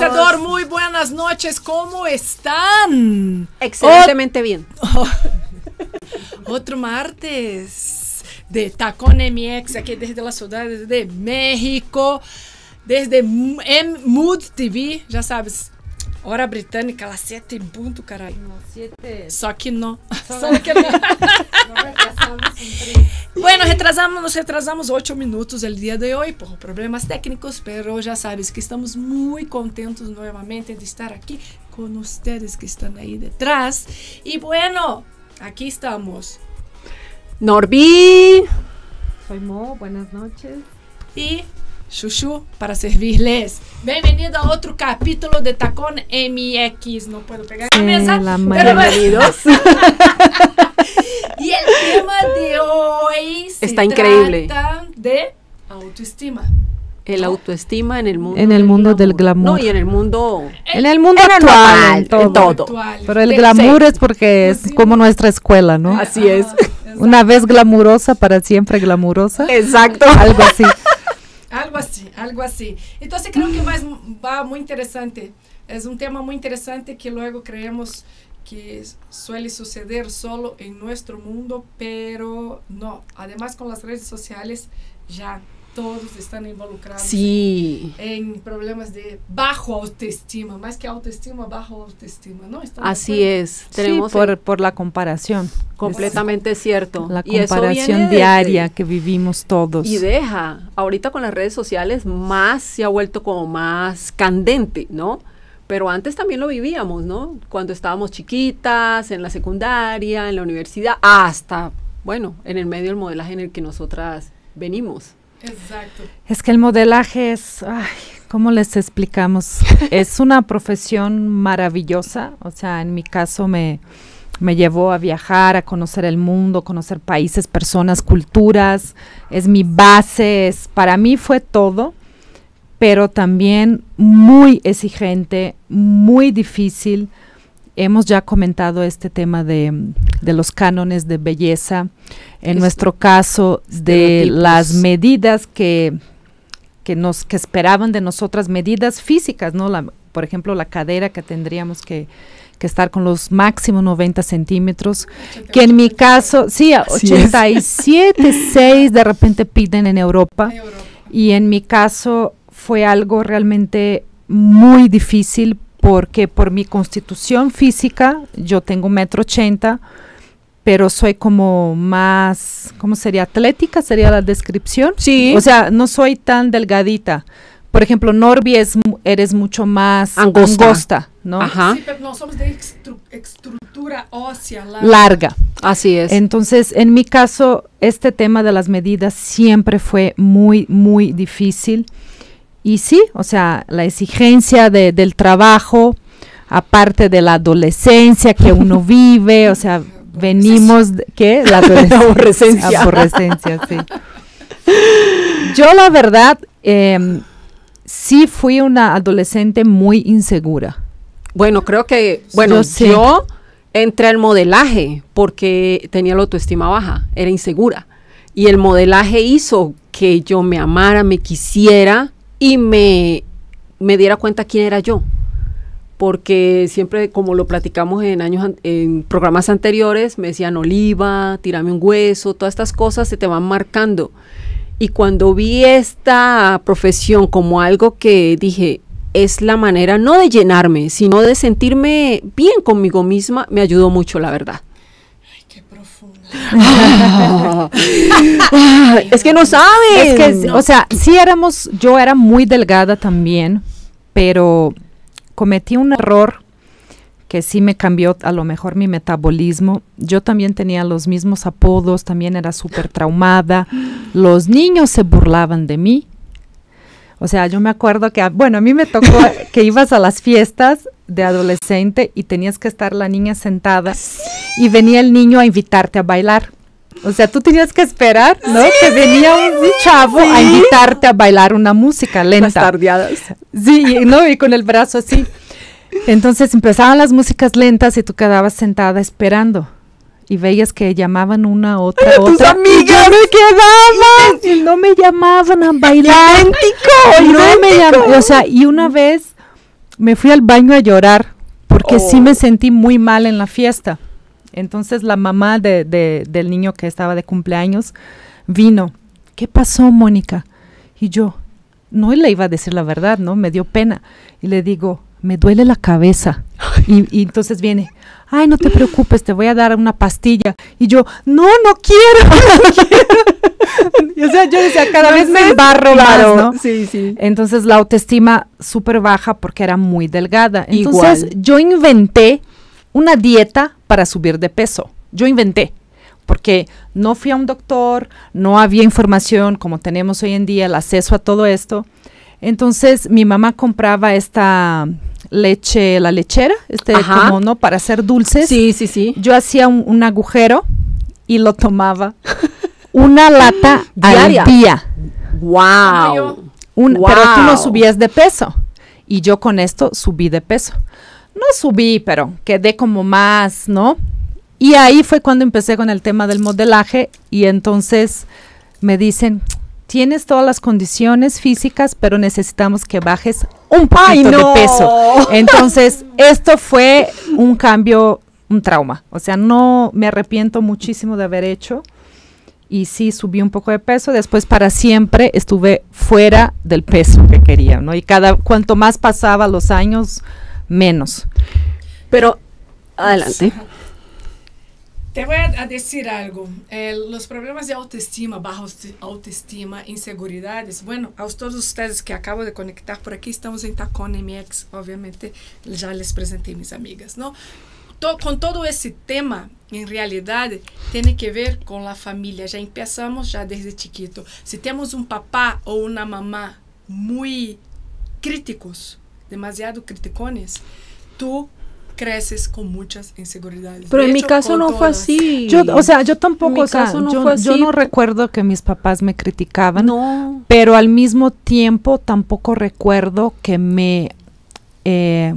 conocedor, muy buenas noches. ¿Cómo están? Excelentemente bien. Otro martes de Tacón MX, aquí desde la ciudad de México, desde M Mood TV, já sabes, hora britânica, las 7 em ponto, caralho. No, siete. Só que não. Só Só que não. Bueno, retrasamos, nos retrasamos ocho minutos el día de hoy por problemas técnicos, pero ya sabes que estamos muy contentos nuevamente de estar aquí con ustedes que están ahí detrás. Y bueno, aquí estamos. Norby. Soy Mo, buenas noches. Y Chuchu para servirles. Bienvenido a otro capítulo de Tacón MX. No puedo pegar mesa. la pero. Bienvenidos. Y el tema de hoy se Está increíble. trata de autoestima. El autoestima en el mundo. En el mundo del No, glamour. y en el mundo. En el mundo En actual, normal, en en todo. todo. Pero el glamour es porque es como nuestra escuela, ¿no? Así es. Una vez glamurosa, para siempre glamurosa. Exacto. Algo así. Algo así, algo así. Entonces creo que va, va muy interesante. Es un tema muy interesante que luego creemos que suele suceder solo en nuestro mundo, pero no. Además con las redes sociales ya todos están involucrados Sí. en problemas de bajo autoestima, más que autoestima, bajo autoestima, ¿no? ¿Están de Así es. Sí, Tenemos por, el- por la comparación. completamente cierto. La comparación viene desde- diaria que vivimos todos. Y deja, ahorita con las redes sociales más se ha vuelto como más candente, ¿no? Pero antes también lo vivíamos, ¿no? Cuando estábamos chiquitas, en la secundaria, en la universidad, hasta, bueno, en el medio del modelaje en el que nosotras venimos. Exacto. Es que el modelaje es, ay, ¿cómo les explicamos? es una profesión maravillosa, o sea, en mi caso me, me llevó a viajar, a conocer el mundo, conocer países, personas, culturas, es mi base, es, para mí fue todo, pero también muy exigente, muy difícil. Hemos ya comentado este tema de, de los cánones de belleza, en Es- nuestro caso de las medidas que, que nos que esperaban de nosotras, medidas físicas, ¿no? La, por ejemplo, la cadera que tendríamos que, que estar con los máximo 90 centímetros, que en mi caso, sí, a Así es. 87, 6 de repente piden en Europa. En Europa. Y en mi caso fue algo realmente muy difícil porque por mi constitución física, yo tengo un metro ochenta, pero soy como más, ¿cómo sería? Atlética sería la descripción. Sí. O sea, no soy tan delgadita. Por ejemplo, Norby es, eres mucho más Angosta. angosta, ¿no? Ajá, Sí, pero no somos de extru- estructura ósea larga. Larga. así es. Entonces, en mi caso, este tema de las medidas siempre fue muy, muy difícil. Y sí, o sea, la exigencia de- del trabajo, aparte de la adolescencia que uno vive, o sea, venimos, de- ¿qué? La adolescencia. Aborrecencia. Aborrecencia, sí. Yo, la verdad, em, sí fui una adolescente muy insegura. Bueno, creo que, bueno, yo entré al modelaje porque tenía la autoestima baja, era insegura. Y el modelaje hizo que yo me amara, me quisiera y me, me diera cuenta quién era yo. Porque siempre, como lo platicamos en años, en programas anteriores, me decían oliva, tírame un hueso, todas estas cosas se te van marcando. Y cuando vi esta profesión como algo que dije, es la manera no de llenarme, sino de sentirme bien conmigo misma, me ayudó mucho, la verdad. Es que no sabes. Es que, o sea, sí éramos, yo era muy delgada también, pero cometí un error que sí me cambió a lo mejor mi metabolismo. Yo también tenía los mismos apodos, también era súper traumada. Los niños se burlaban de mí. O sea, yo me acuerdo que, bueno, a mí me tocó que ibas a las fiestas de adolescente y tenías que estar la niña sentada y venía el niño a invitarte a bailar. O sea, tú tenías que esperar, ¿no? que venía un chavo a invitarte a bailar una música Las lenta. tardeadas. Sí, y, ¿no? Y con el brazo así. Entonces empezaban las músicas lentas y tú quedabas sentada esperando. Y veías que llamaban una otra, ¡Tus otra. amigas! Y yo me quedaba. Y no me llamaban a bailar. Y no me llamaban. O sea, y una vez me fui al baño a llorar porque sí Oh. me sentí muy mal en la fiesta. Entonces la mamá de, de- del niño que estaba de cumpleaños vino. ¿Qué pasó, Mónica? Y yo, no le iba a decir la verdad, ¿no? Me dio pena. Y le digo, me duele la cabeza. Y, y entonces viene, ay, no te preocupes, te voy a dar una pastilla. Y yo, no, no quiero, no quiero. Y, o sea, yo decía, cada vez me embarro Claro, más, ¿no? Sí, sí. Entonces la autoestima súper baja porque era muy delgada. Entonces Igual. yo inventé una dieta para subir de peso. Yo inventé. Porque no fui a un doctor, no había información como tenemos hoy en día, el acceso a todo esto. Entonces mi mamá compraba esta leche, la lechera, este Ajá. como no para hacer dulces. Sí, sí, sí. Yo hacía un, un agujero y lo tomaba una lata Diaria. al día. Wow. Un- Pero tú no Wow. subías de peso. Y yo con esto subí de peso. No subí, pero quedé como más, ¿no? Y ahí fue cuando empecé con el tema del modelaje y entonces me dicen, tienes todas las condiciones físicas, pero necesitamos que bajes un poquito no. de peso. Entonces, esto fue un cambio, un trauma. O sea, no me arrepiento muchísimo de haber hecho. Y sí, subí un poco de peso. Después, para siempre, estuve fuera del peso que quería, ¿no? Y cada, cuanto más pasaba los años, menos. Pero, adelante. Te voy a a decir algo. Eh, los problemas de autoestima, baja auto- autoestima, inseguridades. Bueno, a todos ustedes que acabo de conectar por aquí, estamos en Tacón MX. Obviamente, ya les presenté mis amigas, ¿no? To- con todo ese tema, en realidad, tiene que ver con la familia. Ya empezamos ya desde chiquito. Si tenemos un papá o una mamá muy críticos, demasiado criticones, tú creces con muchas inseguridades. Pero De en mi hecho, caso con no fue todas. así. Yo, o sea, yo En tampoco, mi o sea, caso no yo, fue yo así. no recuerdo que mis papás me criticaban, no. pero al mismo tiempo tampoco recuerdo que me eh,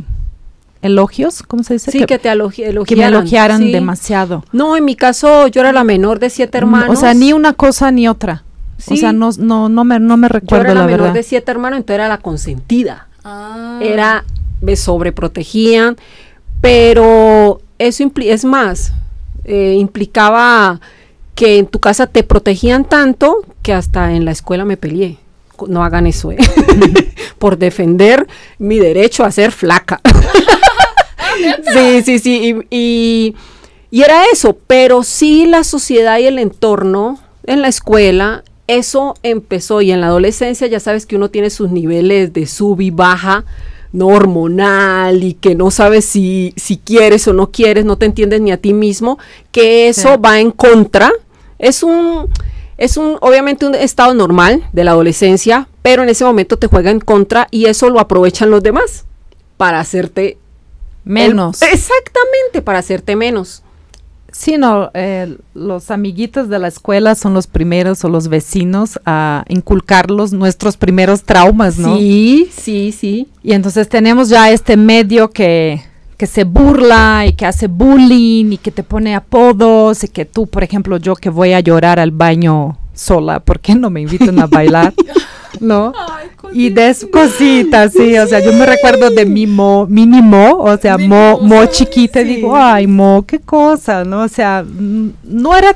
elogios, ¿cómo se dice? Sí, que, te elogi- elogiaran. que me elogiaran sí. demasiado. No, en mi caso yo era la menor de siete hermanos. O sea, ni una cosa ni otra. O Sí. sea, no, no, no me, no me yo recuerdo era la, la, menor verdad. de siete hermanos, entonces era la consentida. Ah. Era, me sobreprotegían, pero eso impli- es más, eh, implicaba que en tu casa te protegían tanto que hasta en la escuela me peleé. No hagan eso, ¿eh? por defender mi derecho a ser flaca. sí, sí, sí. Y, y- y era eso, pero sí la sociedad y el entorno en la escuela, eso empezó y en la adolescencia ya sabes que uno tiene sus niveles de sub y baja, no hormonal y que no sabes si, si quieres o no quieres, no te entiendes ni a ti mismo, que eso Sí. va en contra. Es un, es un, obviamente un estado normal de la adolescencia, pero en ese momento te juega en contra y eso lo aprovechan los demás para hacerte Menos. el- exactamente, para hacerte menos. Sí, no, eh, los amiguitos de la escuela son los primeros o los vecinos a inculcarlos nuestros primeros traumas, ¿no? Sí, sí, sí. Y entonces tenemos ya este medio que, que se burla y que hace bullying y que te pone apodos y que tú, por ejemplo, yo que voy a llorar al baño sola, ¿por qué no me invitan a bailar? ¿No? Y de cositas, sí, o sea, yo me recuerdo de mi mo, mini mo, o sea, Mi mo, mo, mo chiquita, y digo, ay, mo, qué cosa, ¿no? O sea, no era,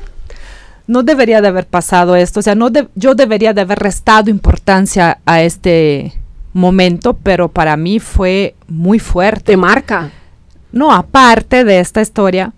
no debería de haber pasado esto, o sea, no de- yo debería de haber restado importancia a este momento, pero para mí fue muy fuerte. Te marca. No, aparte de esta historia,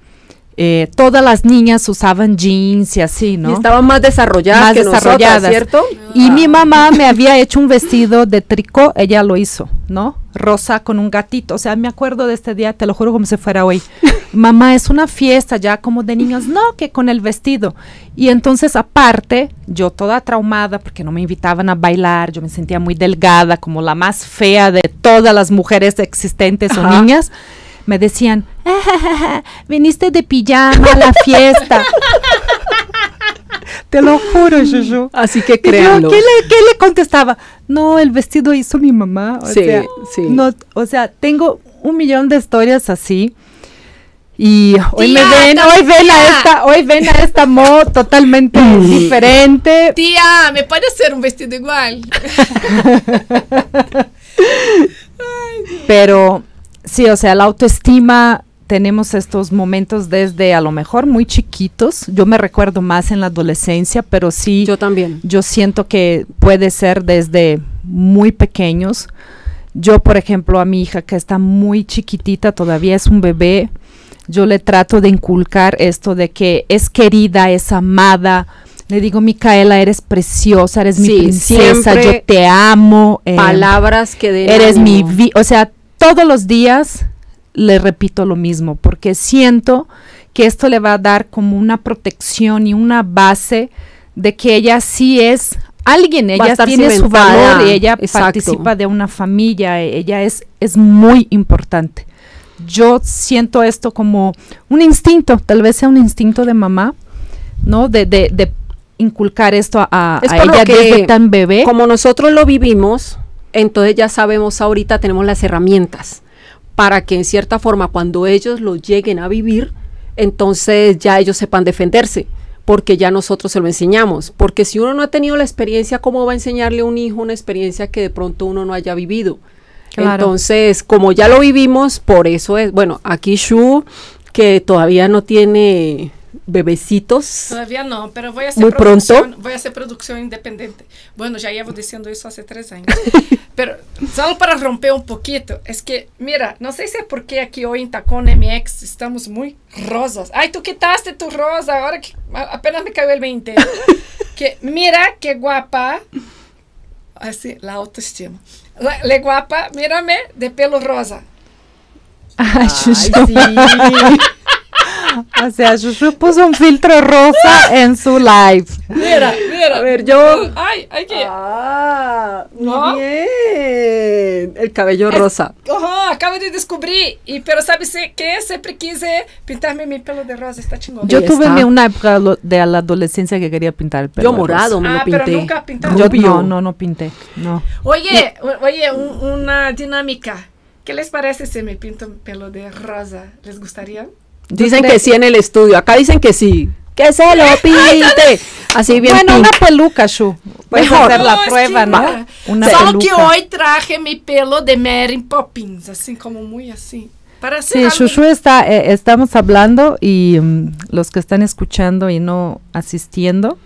eh, todas las niñas usaban jeans y así, ¿no? Y estaban más desarrolladas Más que nosotras, desarrolladas. ¿cierto? Y mi mamá me había hecho un vestido de tricot, ella lo hizo, ¿no? Rosa con un gatito. O sea, me acuerdo de este día, te lo juro como si fuera hoy. mamá, es una fiesta ya como de niños, no, que con el vestido. Y entonces, aparte, yo toda traumada porque no me invitaban a bailar, yo me sentía muy delgada, como la más fea de todas las mujeres existentes o niñas. Me decían, "Ah, viniste de pijama a la fiesta. Te lo juro, Shushu. Así que créanlo. ¿qué, le, qué le contestaba? No, el vestido hizo mi mamá. O Sí, sea, sí. No, o sea, tengo un millón de historias así. Y hoy me ven, hoy ven a esta, hoy ven a esta Mo totalmente diferente. Tía, ¿me puede hacer un vestido igual? Pero sí, o sea, la autoestima tenemos estos momentos desde a lo mejor muy chiquitos. Yo me recuerdo más en la adolescencia, pero sí. Yo también. Yo siento que puede ser desde muy pequeños. Yo, por ejemplo, a mi hija que está muy chiquitita, todavía es un bebé, yo le trato de inculcar esto de que es querida, es amada. Le digo, Micaela, eres preciosa, eres mi Sí, princesa, yo te amo. eh, Palabras que den eres mi ánimo. vida. O sea, todos los días le repito lo mismo, porque siento que esto le va a dar como una protección y una base de que ella sí es alguien, ella tiene su valor y ella exacto. participa de una familia, ella es, es muy importante. Yo siento esto como un instinto, tal vez sea un instinto de mamá, ¿no? De, de, de inculcar esto a, a Es ella que desde tan bebé. Como nosotros lo vivimos, entonces ya sabemos ahorita, tenemos las herramientas para que en cierta forma cuando ellos lo lleguen a vivir, entonces ya ellos sepan defenderse, porque ya nosotros se lo enseñamos. Porque si uno no ha tenido la experiencia, ¿cómo va a enseñarle a un hijo una experiencia que de pronto uno no haya vivido? Claro. Entonces, como ya lo vivimos, por eso es, bueno, aquí Shu, que todavía no tiene bebecitos. Todavía no, pero voy a hacer Muy pronto. producción, voy a hacer producción independiente. Bueno, ya llevo diciendo eso hace tres años. pero solo para romper un poquito, es que, mira, no sé si es porque aquí hoy en Tacón MX estamos muy rosas. Ay, tú quitaste tu rosa, ahora que apenas me cayó el 20. que mira qué guapa. Así, la autoestima. La, le guapa, mírame de pelo rosa. Ay, Chuchu. O sea, Chuchu puso un filtro rosa en su live. Mira, mira. A ver, yo- Ay, ay, que. Ah, ¿No? muy bien. El cabello rosa. Ajá, acabo de descubrir. Y, pero ¿sabes qué? Siempre quise pintarme mi pelo de rosa. Está chingón. Yo tuve está. una época de la adolescencia que quería pintar el pelo. Yo morado me Ah, lo pero pinté. nunca pintaste. rosa. Yo no, no, no pinté. No. Oye, o- oye, un- una dinámica. ¿Qué les parece si me pinto pelo de rosa? ¿Les gustaría? Dicen creo- que sí en el estudio. Acá dicen que sí. Que se lo pinte. Así bien Bueno, pink. una peluca, Shu. Puedes Mejor. hacer la No, es prueba, que ¿no? Una Solo peluca. que hoy traje mi pelo de Mary Poppins, así como muy así. Para hacer Sí, algo- Shushu está, eh, estamos hablando y mm, los que están escuchando y no asistiendo,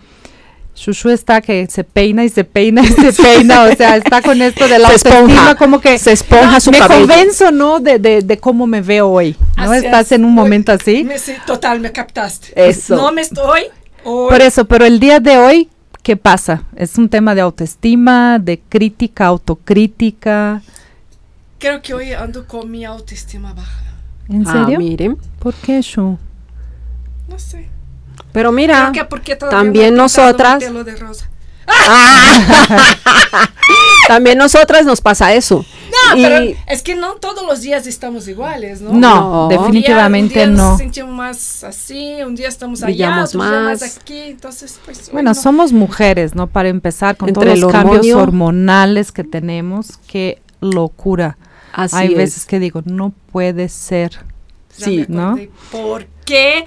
Shushu está que se peina y se peina y se peina, o sea, está con esto de la Se autoestima, esponja. como que Se esponja su me cabello. convenzo, ¿no? De, de, de cómo me veo hoy, ¿no? Así Estás es. en un momento así. Me- sí, total, me captaste. Eso. No me estoy. hoy- Por eso, pero el día de hoy, ¿qué pasa? Es un tema de autoestima, de crítica, autocrítica. Creo que hoy ando con mi autoestima baja. ¿En Ah, serio? miren. ¿Por qué, Shu? No sé. Pero mira, que también no nosotras- pelo de rosa. también nosotras nos pasa eso. No, Y- pero es que no todos los días estamos iguales, ¿no? No, No. definitivamente un día, un día no. nos sentimos más así, un día estamos allá, otro día más más. aquí, entonces pues Bueno, no. somos mujeres, ¿no? Para empezar, con Entre todos los cambios hormonio. hormonales que tenemos, qué locura. Así Hay es. veces que digo, no puede ser. Ya sí, ¿no? acordé ¿Por qué?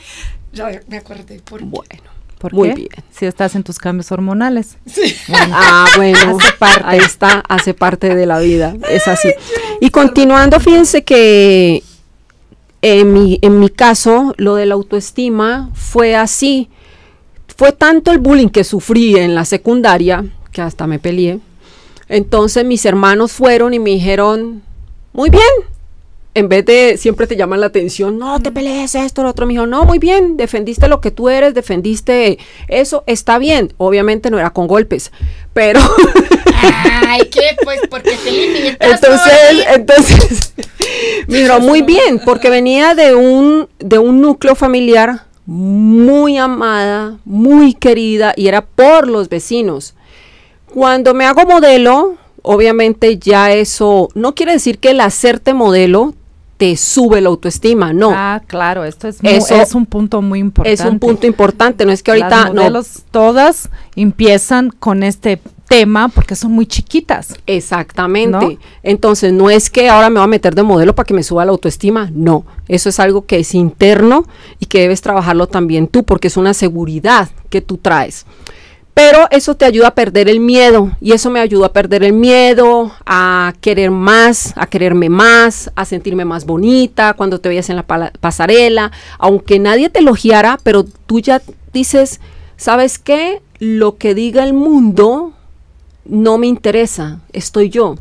Ya me acordé, ¿por qué? Bueno. ¿Por Muy qué? bien. Si estás en tus cambios hormonales. Ah, bueno, Hace parte. ahí está, hace parte de la vida, es así. Y continuando, fíjense que en mi, en mi caso, lo de la autoestima fue así. Fue tanto el bullying que sufrí en la secundaria, que hasta me peleé. Entonces mis hermanos fueron y me dijeron, muy bien. En vez de siempre te llaman la atención, no te pelees esto, lo otro, me dijo, no, muy bien, defendiste lo que tú eres, defendiste eso, está bien. Obviamente no era con golpes, pero Ay, ¿qué? Pues porque te limitas. entonces, entonces, me muy bien, porque venía de un, de un núcleo familiar muy amada, muy querida, y era por los vecinos. Cuando me hago modelo, obviamente ya eso, no quiere decir que el hacerte modelo te sube la autoestima, no. Ah, claro, esto es, Eso es un punto muy importante. es un punto importante, no es que ahorita Las no. modelos todas empiezan con este tema porque son muy chiquitas. Exactamente. ¿No? Entonces, no es que ahora me voy a meter de modelo para que me suba la autoestima, no. Eso es algo que es interno y que debes trabajarlo también tú, porque es una seguridad que tú traes. Pero eso te ayuda a perder el miedo y eso me ayudó a perder el miedo, a querer más, a quererme más, a sentirme más bonita cuando te veías en la pasarela, aunque nadie te elogiara, pero tú ya dices, ¿sabes qué? Lo que diga el mundo no me interesa, estoy yo.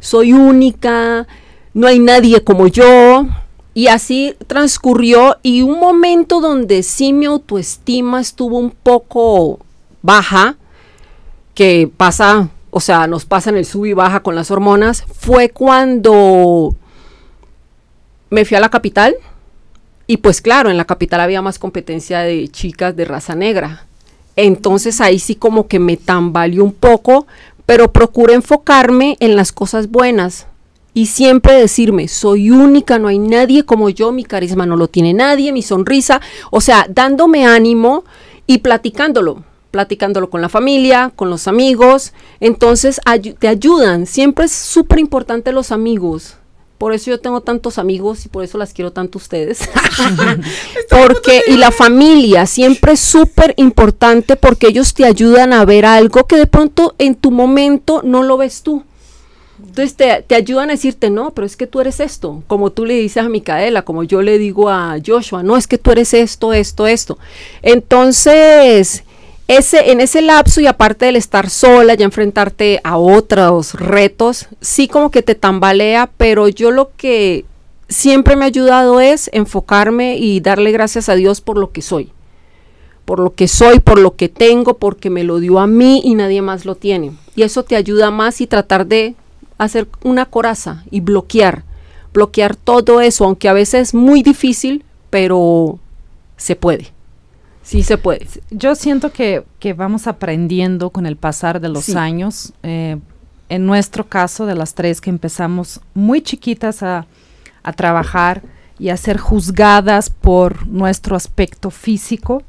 Soy única, no hay nadie como yo. Y así transcurrió y un momento donde sí mi autoestima estuvo un poco baja, que pasa, o sea, nos pasa en el sub y baja con las hormonas, fue cuando me fui a la capital. Y pues claro, en la capital había más competencia de chicas de raza negra. Entonces ahí sí como que me tambaleó un poco, pero procuro enfocarme en las cosas buenas y siempre decirme, soy única, no hay nadie como yo, mi carisma no lo tiene nadie, mi sonrisa, o sea, dándome ánimo y platicándolo, platicándolo con la familia, con los amigos, entonces te ayudan, siempre es súper importante los amigos, por eso yo tengo tantos amigos y por eso las quiero tanto ustedes. porque, y la familia siempre es súper importante porque ellos te ayudan a ver algo que de pronto en tu momento no lo ves tú. Entonces te, te, ayudan a decirte, no, pero es que tú eres esto, como tú le dices a Micaela, como yo le digo a Joshua, no, es que tú eres esto, esto, esto. Entonces, ese, en ese lapso y aparte del estar sola, y enfrentarte a otros retos, sí como que te tambalea, pero yo lo que siempre me ha ayudado es enfocarme y darle gracias a Dios por lo que soy. Por lo que soy, por lo que tengo, porque me lo dio a mí y nadie más lo tiene. Y eso te ayuda más y tratar de hacer una coraza y bloquear, bloquear todo eso, aunque a veces es muy difícil, pero se puede. Sí se puede. Yo siento que, vamos aprendiendo con el pasar de los años. Eh, en nuestro caso, de las tres que empezamos muy chiquitas a, a trabajar y a ser juzgadas por nuestro aspecto físico,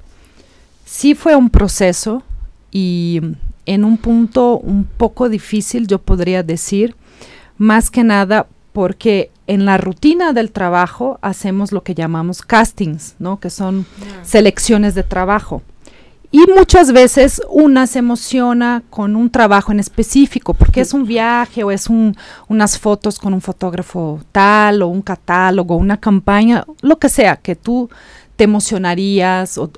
sí fue un proceso y en un punto un poco difícil, yo podría decir, más que nada porque en la rutina del trabajo hacemos lo que llamamos castings, ¿no? Que son selecciones de trabajo. Y muchas veces una se emociona con un trabajo en específico, porque es un viaje o es unas fotos con un fotógrafo tal o un catálogo, una campaña, lo que sea, que tú te emocionarías o,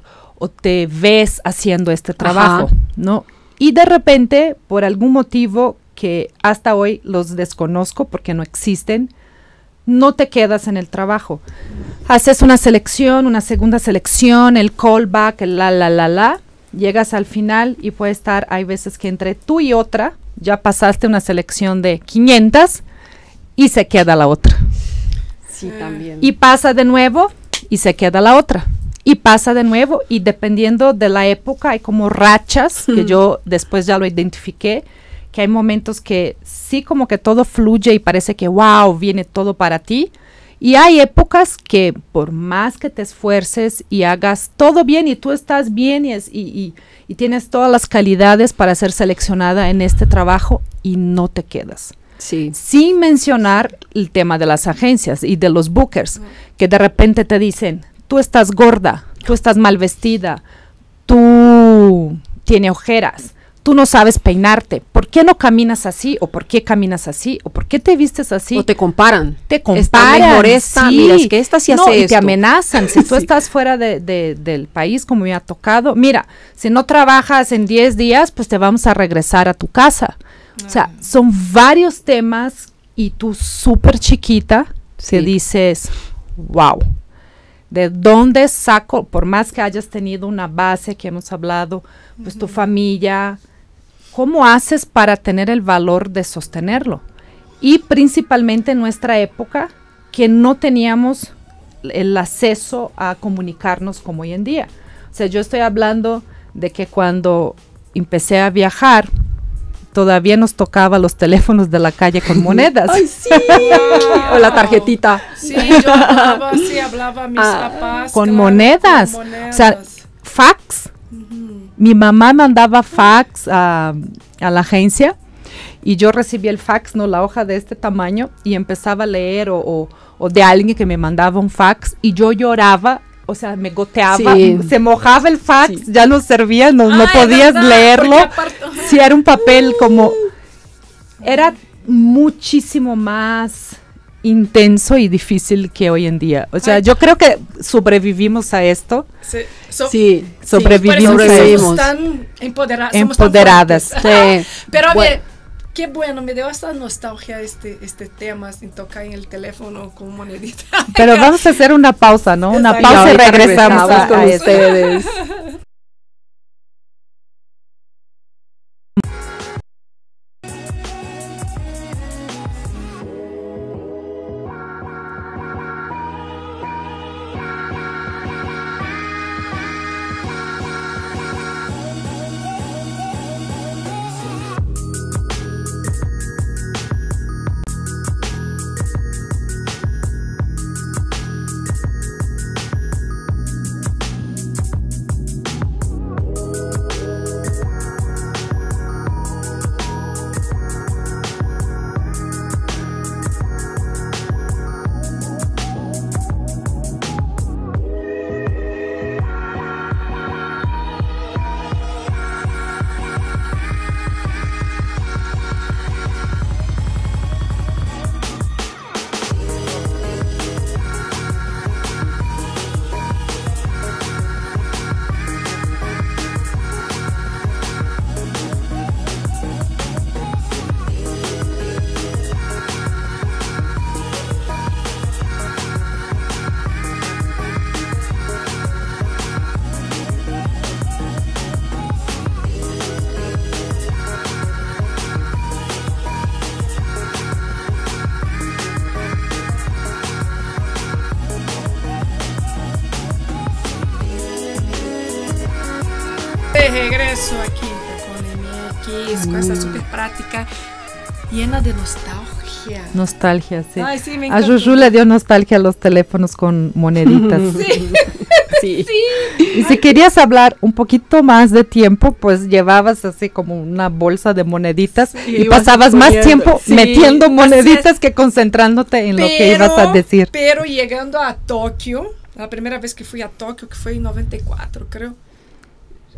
te ves haciendo este trabajo, ¿no? Y de repente, por algún motivo que hasta hoy los desconozco porque no existen, no te quedas en el trabajo. Haces una selección, una segunda selección, el callback, el la, la, la, la, llegas al final y puede estar, hay veces que entre tú y otra, ya pasaste una selección de 500 y se queda la otra. Sí, también. Y pasa de nuevo y se queda la otra. Y pasa de nuevo y dependiendo de la época hay como rachas, que yo después ya lo identifiqué, que hay momentos que sí como que todo fluye y parece que wow, viene todo para ti. Y hay épocas que por más que te esfuerces y hagas todo bien y tú estás bien y, y, y, tienes todas las calidades para ser seleccionada en este trabajo y no te quedas. Sí. Sin mencionar el tema de las agencias y de los bookers, que de repente te dicen, tú estás gorda, tú estás mal vestida, tú tienes ojeras, tú no sabes peinarte, ¿por qué no caminas así? ¿O por qué caminas así? ¿O por qué te vistes así? O te comparan. Te comparan. Está mejor esta, sí. mira, es que esta sí hace no, y te amenazan. Si tú estás fuera de, del país, como me ha tocado, mira, si no trabajas en 10 días, pues te vamos a regresar a tu casa. O sea, ah. son varios temas y tú súper chiquita te dices, wow, ¿de dónde saco? Por más que hayas tenido una base que hemos hablado, pues tu familia, ¿Cómo haces para tener el valor de sostenerlo? Y principalmente en nuestra época, que no teníamos el acceso a comunicarnos como hoy en día. O sea, yo estoy hablando de que cuando empecé a viajar, todavía nos tocaba los teléfonos de la calle con monedas. ¡Ay, sí! o la tarjetita. Sí, yo hablaba, sí, hablaba a mis ah, papás. Con, monedas. O sea, fax mi mamá mandaba fax a, la agencia y yo recibía el fax, no la hoja de este tamaño, y empezaba a leer o, de alguien que me mandaba un fax y yo lloraba o sea, me goteaba, Sí. se mojaba el fax, Sí. ya no servía, no, no Ah, podías verdad, leerlo. Si era un papel como... Era muchísimo más intenso y difícil que hoy en día. O sea, Ay. yo creo que sobrevivimos a esto. Sí, so- Sí, Sobrevivimos Por a somos tan empodera- somos tan Empoderadas. sí. Pero a Bueno. ver, qué bueno, me dio hasta nostalgia este, este tema sin tocar en el teléfono con monedita. Pero vamos a hacer una pausa, ¿no? Una Exacto. pausa y ahorita regresamos a, con a ustedes. llena de nostalgia. Nostalgia, sí. Ay, sí, me A. Juju le dio nostalgia a los teléfonos con moneditas. Sí. Y si querías hablar un poquito más de tiempo, pues llevabas así como una bolsa de moneditas y pasabas más tiempo sí, metiendo moneditas es. que concentrándote en lo que ibas a decir. Pero llegando a Tokio, la primera vez que fui a Tokio, que fue en 94, creo,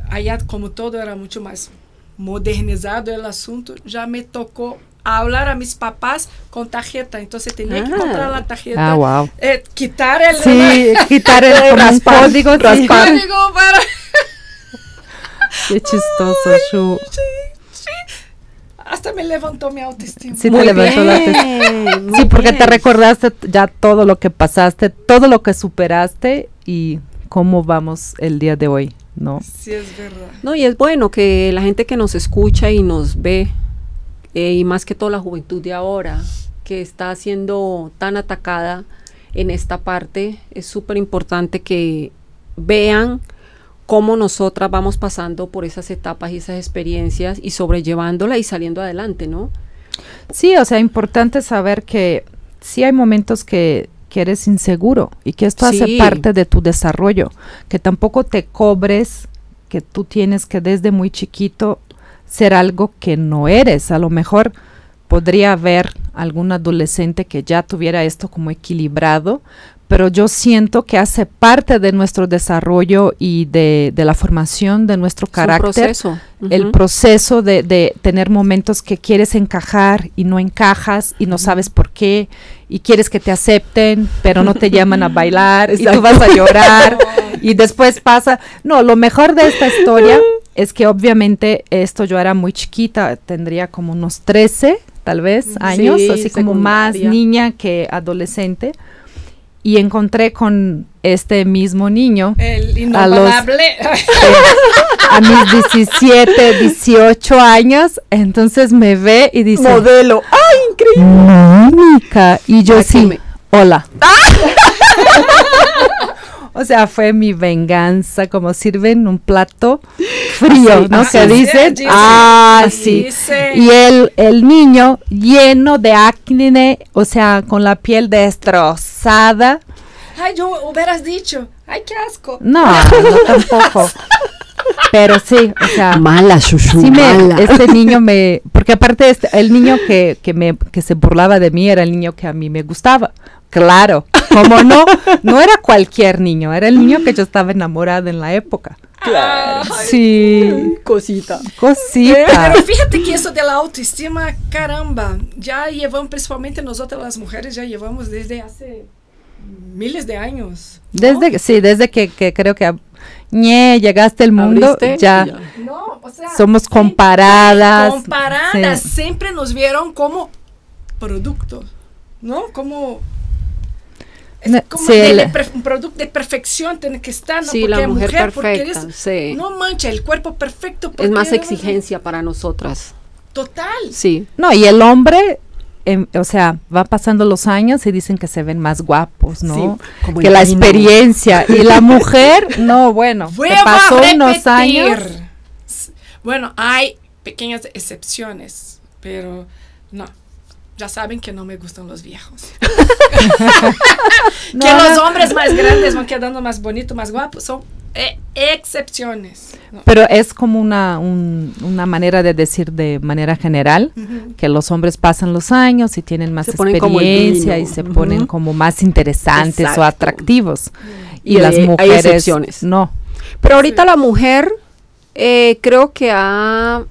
allá como todo era mucho más modernizado el asunto, ya me tocó hablar a mis papás con tarjeta, entonces tenía que Ah. comprar la tarjeta, Ah, wow. eh, quitar el Sí, quitar el como código. sí. raspar. código para... Qué chistoso, Shu. Hasta me levantó mi autoestima. Sí, te levantó la porque te recordaste ya todo lo que pasaste, todo lo que superaste y cómo vamos el día de hoy, ¿no? Sí, es verdad. No, y es bueno que la gente que nos escucha y nos ve, eh, y más que todo la juventud de ahora, que está siendo tan atacada en esta parte, es súper importante que vean cómo nosotras vamos pasando por esas etapas y esas experiencias y sobrellevándola y saliendo adelante, ¿no? Sí, o sea, importante saber que sí hay momentos que, que eres inseguro y que esto hace parte de tu desarrollo, que tampoco te cobres que tú tienes que desde muy chiquito ser algo que no eres. A lo mejor podría haber algún adolescente que ya tuviera esto como equilibrado, pero yo siento que hace parte de nuestro desarrollo y de, de la formación de nuestro carácter proceso. el proceso de, de tener momentos que quieres encajar y no encajas y no sabes por qué y quieres que te acepten pero no te llaman a bailar y tú vas a llorar y después pasa. No lo mejor de esta historia es que obviamente esto yo era muy chiquita tendría como unos 13 tal vez Sí, años así como más niña que adolescente y encontré con este mismo niño El A los- innombrable. a mis 17, 18 años, entonces me ve y dice, modelo. ¡Ay, increíble! Mónica, y yo sí, me- hola. o sea, fue mi venganza, como sirven un plato frío, Así, ¿no? así. Que dicen, Dice, ah, sí. Dice. Y el, el niño lleno de acné, o sea, con la piel destrozada. Ay, yo hubieras dicho. Ay, qué asco. No, no tampoco. Pero sí, o sea, Mala, Shushu, Sí, me, mala. este niño me, porque aparte este, el niño que, que me, que se burlaba de mí era el niño que a mí me gustaba, Claro, como no, no era cualquier niño, era el niño que yo estaba enamorada en la época. Claro. Sí, Cosita. cosita. Pero fíjate que eso de la autoestima, caramba, ya llevamos, principalmente nosotras las mujeres, ya llevamos desde hace miles de años. ¿no? Desde, sí, desde que, que creo que ñe, llegaste al mundo, ya, No, o sea, somos comparadas. comparadas, Sí. siempre nos vieron como producto, ¿no? Como, es como sí, de- de un producto de perfección tiene que estar, ¿no? Sí, porque la mujer porque perfecta, eres- sí. no mancha el cuerpo perfecto. Es más exigencia para nosotras. Total. Sí. No, y el hombre, em, o sea, va pasando los años y dicen que se ven más guapos, ¿no? Sí, como que la experiencia. Y la mujer, no, bueno, Vuelvo pasó a unos años. Bueno, hay pequeñas excepciones, pero no. Ya saben que no me gustan los viejos. No, que los hombres más grandes van quedando más bonitos, más guapos. Son eh, excepciones. ¿no? Pero es como una, un- una manera de decir de manera general que los hombres pasan los años y tienen más Se experiencia y se ponen como más interesantes o atractivos. Y Y, las hay- hay mujeres excepciones. no. Pero ahorita la mujer eh, creo que ha,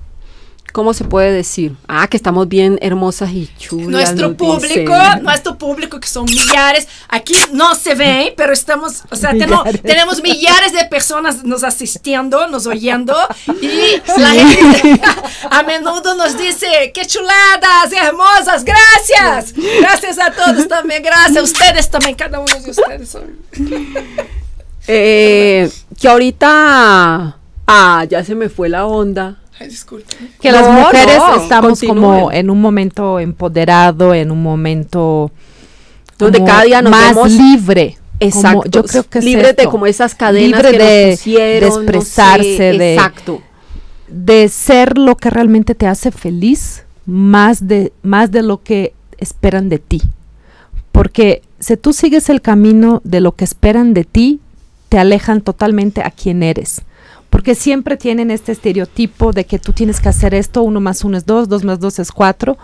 ¿cómo se puede decir? Ah, que estamos bien hermosas y chulas. Nuestro público, dicen. nuestro público que son millares, aquí no se ven, pero estamos, o sea, tenemos, Millares. tenemos millares de personas nos asistiendo, nos oyendo y la gente a menudo nos dice, qué chuladas, hermosas, gracias, gracias a todos también, gracias a ustedes también, cada uno de ustedes. son- Eh, que ahorita, ah, ya se me fue la onda. Ay. Que No, las mujeres no, estamos como en un momento empoderado, en un momento Donde como cada día nos más vemos- libre. Como- Exacto. yo creo que es libres de como esas cadenas Libre que de- nos pusieron, de no sé, expresarse, de- exacto. de ser lo que realmente te hace feliz, más de, más de lo que esperan de ti. Porque si tú sigues el camino de lo que esperan de ti, te alejan totalmente a quién eres. Porque siempre tienen este estereotipo de que tú tienes que hacer esto, uno más uno es dos, dos más dos es cuatro,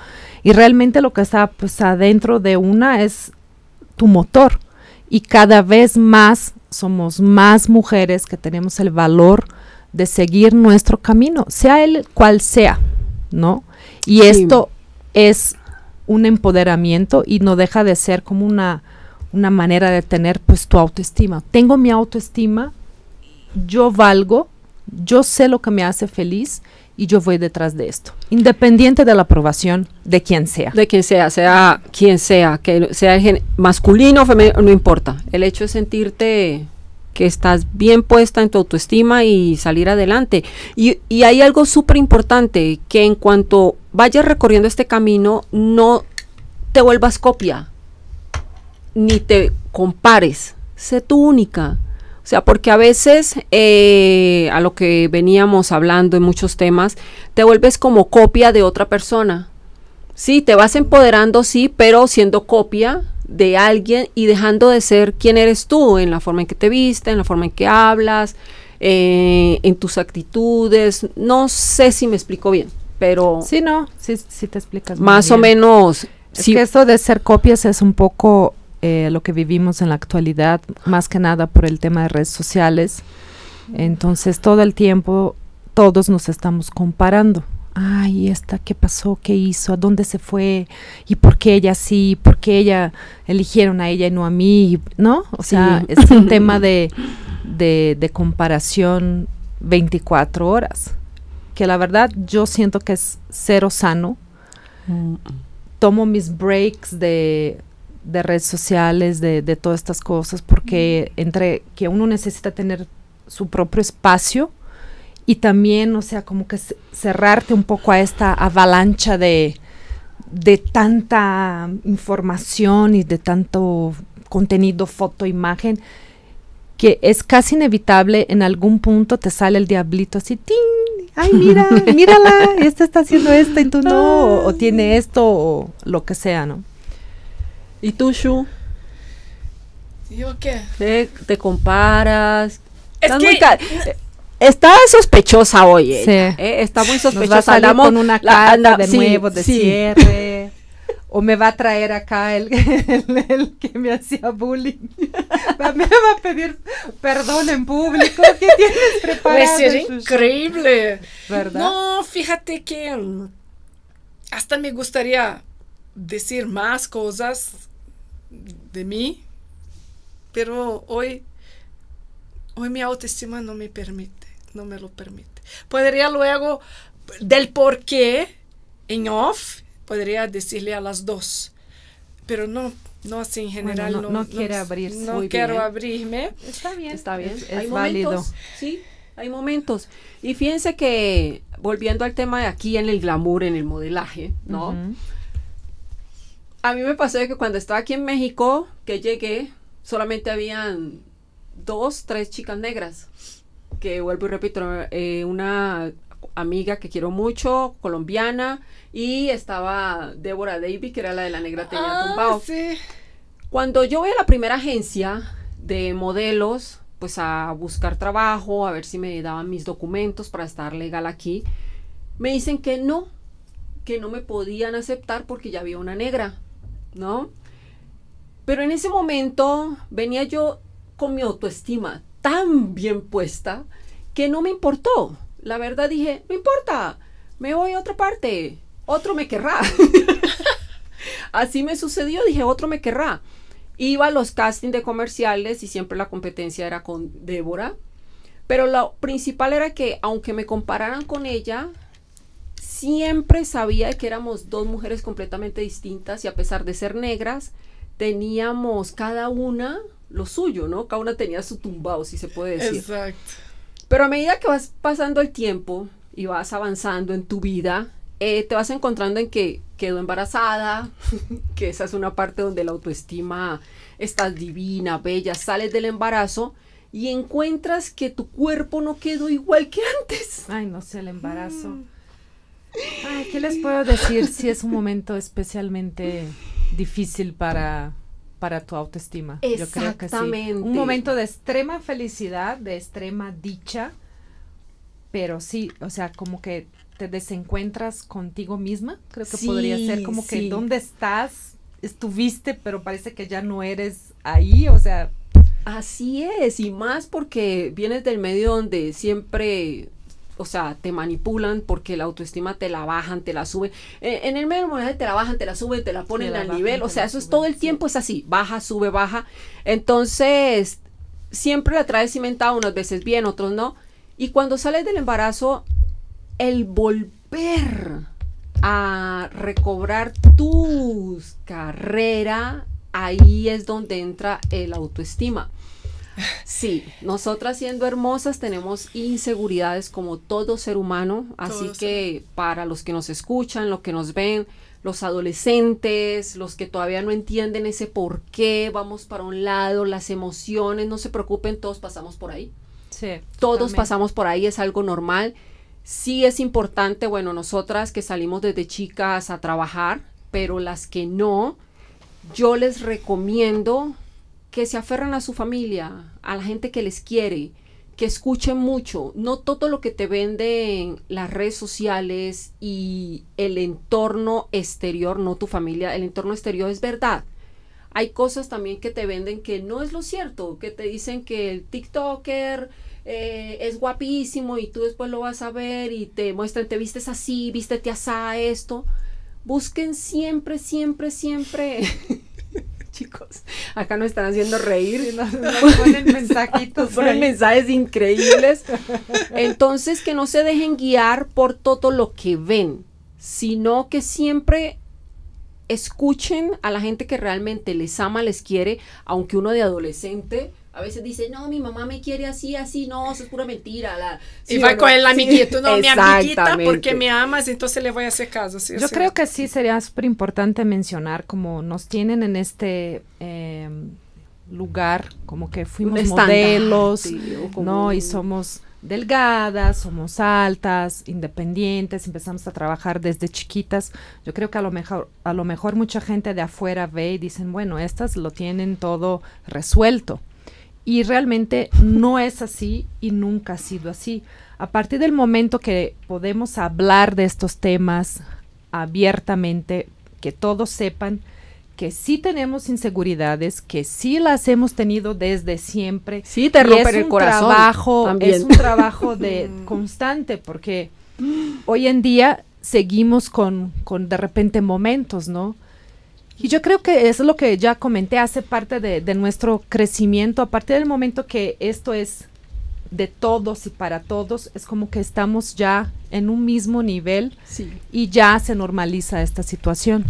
y realmente lo que está pues adentro de una es tu motor. Y cada vez más somos más mujeres que tenemos el valor de seguir nuestro camino, sea el cual sea, ¿no? Y Sí. esto es un empoderamiento y no deja de ser como una, una manera de tener pues tu autoestima. Tengo mi autoestima, yo valgo, yo sé lo que me hace feliz y yo voy detrás de esto, independiente de la aprobación de quien sea. De quien sea, sea quien sea, que sea masculino o femenino, no importa. El hecho es sentirte que estás bien puesta en tu autoestima y salir adelante. Y, y hay algo súper importante, que en cuanto vayas recorriendo este camino, no te vuelvas copia, ni te compares, sé tú única. O sea, porque a veces, eh, a lo que veníamos hablando en muchos temas, te vuelves como copia de otra persona. Sí, te vas empoderando, sí, pero siendo copia de alguien y dejando de ser quien eres tú en la forma en que te viste, en la forma en que hablas, eh, en tus actitudes. No sé si me explico bien, pero Sí, no, sí, sí te explicas. más o menos. Es sí, que esto de ser copias es un poco eh, lo que vivimos en la actualidad, más que nada por el tema de redes sociales. Entonces, todo el tiempo todos nos estamos comparando. Ay, esta, ¿qué pasó? ¿Qué hizo? ¿A dónde se fue? ¿Y por qué ella sí? ¿Por qué ella eligieron a ella y no a mí? ¿No? O sea, es un tema de, de, de comparación 24 horas. Que la verdad yo siento que es cero sano tomo mis breaks de, de redes sociales, de, de todas estas cosas, porque entre que uno necesita tener su propio espacio y también, o sea, como que ce- cerrarte un poco a esta avalancha de, de tanta información y de tanto contenido, foto, imagen, que es casi inevitable, en algún punto te sale el diablito así, ¡ting! ¡Ay, mira, mírala! Esta está haciendo esto y tú no, o, o tiene esto, o lo que sea, ¿no? ¿Y tú, Shu? ¿Yo qué? ¿Te, te comparas? Es Estás que- muy eh, Está sospechosa hoy, ella, Sí. ¿eh? Está muy Nos va a sospechosa. salir Andamos- con una la- carta anda- de sí, nuevo, de sí. cierre. o me va a traer acá el, el, que me hacía bullying. me va a pedir perdón en público. ¿Qué tienes preparado? Va a ser increíble. ¿Verdad? No, fíjate que mm, hasta me gustaría decir más cosas de mí, pero hoy, hoy mi autoestima no me permite, no me lo permite. Podría luego del por qué en off podría decirle a las dos, pero no, no así en general. no, no, quiere abrirse. No quiero abrirme. Está bien. Está bien. Es, hay Momentos, sí, hay momentos. Y fíjense que, volviendo al tema de aquí en el glamour, en el modelaje, ¿no? A mí me pasó que cuando estaba aquí en México, que llegué, solamente habían dos, tres chicas negras. Que vuelvo y repito, eh, una amiga que quiero mucho, colombiana, y estaba Débora Davy, que era la de la negra tenía ah, tumbado. Cuando yo voy a la primera agencia de modelos, pues a buscar trabajo, a ver si me daban mis documentos para estar legal aquí, me dicen que no, que no me podían aceptar porque ya había una negra, ¿no? Pero en ese momento venía yo con mi autoestima tan bien puesta que no me importó la verdad dije, no importa, me voy a otra parte, otro me querrá. Así me sucedió, dije, otro me querrá. Iba a los castings de comerciales y siempre la competencia era con Débora. Pero lo principal era que, aunque me compararan con ella, siempre sabía que éramos dos mujeres completamente distintas y a pesar de ser negras, teníamos cada una lo suyo, ¿no? Cada una tenía su tumbao, si se puede decir. Exacto. Pero a medida que vas pasando el tiempo y vas avanzando en tu vida, eh, te vas encontrando en que quedo embarazada, que esa es una parte donde la autoestima estás divina, bella, sales del embarazo y encuentras que tu cuerpo no quedó igual que antes. Ay, no sé, el embarazo. Mm. Ay, ¿qué les puedo decir si es un momento especialmente difícil para para tu autoestima. Yo creo que sí. Un momento de extrema felicidad, de extrema dicha, pero sí, o sea, como que te desencuentras contigo misma, creo que podría ser como que dónde estás, estuviste, pero parece que ya no eres ahí, o sea. Así es, y más porque vienes del medio donde siempre o sea, te manipulan porque la autoestima te la bajan, te la suben. Eh, en el medio modelaje te la bajan, te la suben, te la ponen al nivel. O sea, eso es todo el tiempo, es así, baja, sube, baja. Entonces, siempre la traes cimentada, unas veces bien, otros no. Y cuando sales del embarazo, el volver a recobrar tu carrera, ahí es donde entra el autoestima. Sí, nosotras siendo hermosas tenemos inseguridades como todo ser humano, así que para los que nos escuchan, los que nos ven, los adolescentes, los que todavía no entienden ese por qué vamos para un lado, las emociones, no se preocupen, todos pasamos por ahí. Sí. Todos pasamos por ahí, es algo normal. Sí es importante, bueno, nosotras que salimos desde chicas a trabajar, pero las que no, yo les recomiendo que se aferran a su familia, a la gente que les quiere, que escuchen mucho, no todo lo que te venden las redes sociales y el entorno exterior, no tu familia, el entorno exterior es verdad. Hay cosas también que te venden que no es lo cierto, que te dicen que el TikToker eh, es guapísimo y tú después lo vas a ver y te muestran, te vistes así, vístete así, esto. Busquen siempre, siempre, siempre chicos. Acá nos están haciendo reír. nos, ponen mensajitos. ponen mensajes increíbles. Entonces, que no se dejen guiar por todo lo que ven, sino que siempre escuchen a la gente que realmente les ama, les quiere, aunque uno de adolescente a veces dice, no, mi mamá me quiere así, así, no, eso es pura mentira. La, y va con el amiguito, no, mi amiguita porque me amas, entonces le voy a hacer caso. Yo creo que sí sería súper importante mencionar como nos tienen en este em, lugar, como que fuimos modelos, ¿no? Y somos delgadas, somos altas, independientes, empezamos a trabajar desde chiquitas. Yo creo que a lo mejor, a lo mejor mucha gente de afuera ve y dicen, bueno, estas lo tienen todo resuelto. Y realmente no es así y nunca ha sido así. A partir del momento que podemos hablar de estos temas abiertamente, que todos sepan que sí tenemos inseguridades, que sí las hemos tenido desde siempre. Sí, te y rompen es el un corazón trabajo, también. es un trabajo de constante, porque hoy en día seguimos con, con de repente momentos, ¿no? Y yo creo que eso es lo que ya comenté, hace parte de, de nuestro crecimiento, a partir del momento que esto es de todos y para todos, es como que estamos ya en un mismo nivel Sí. y ya se normaliza esta situación.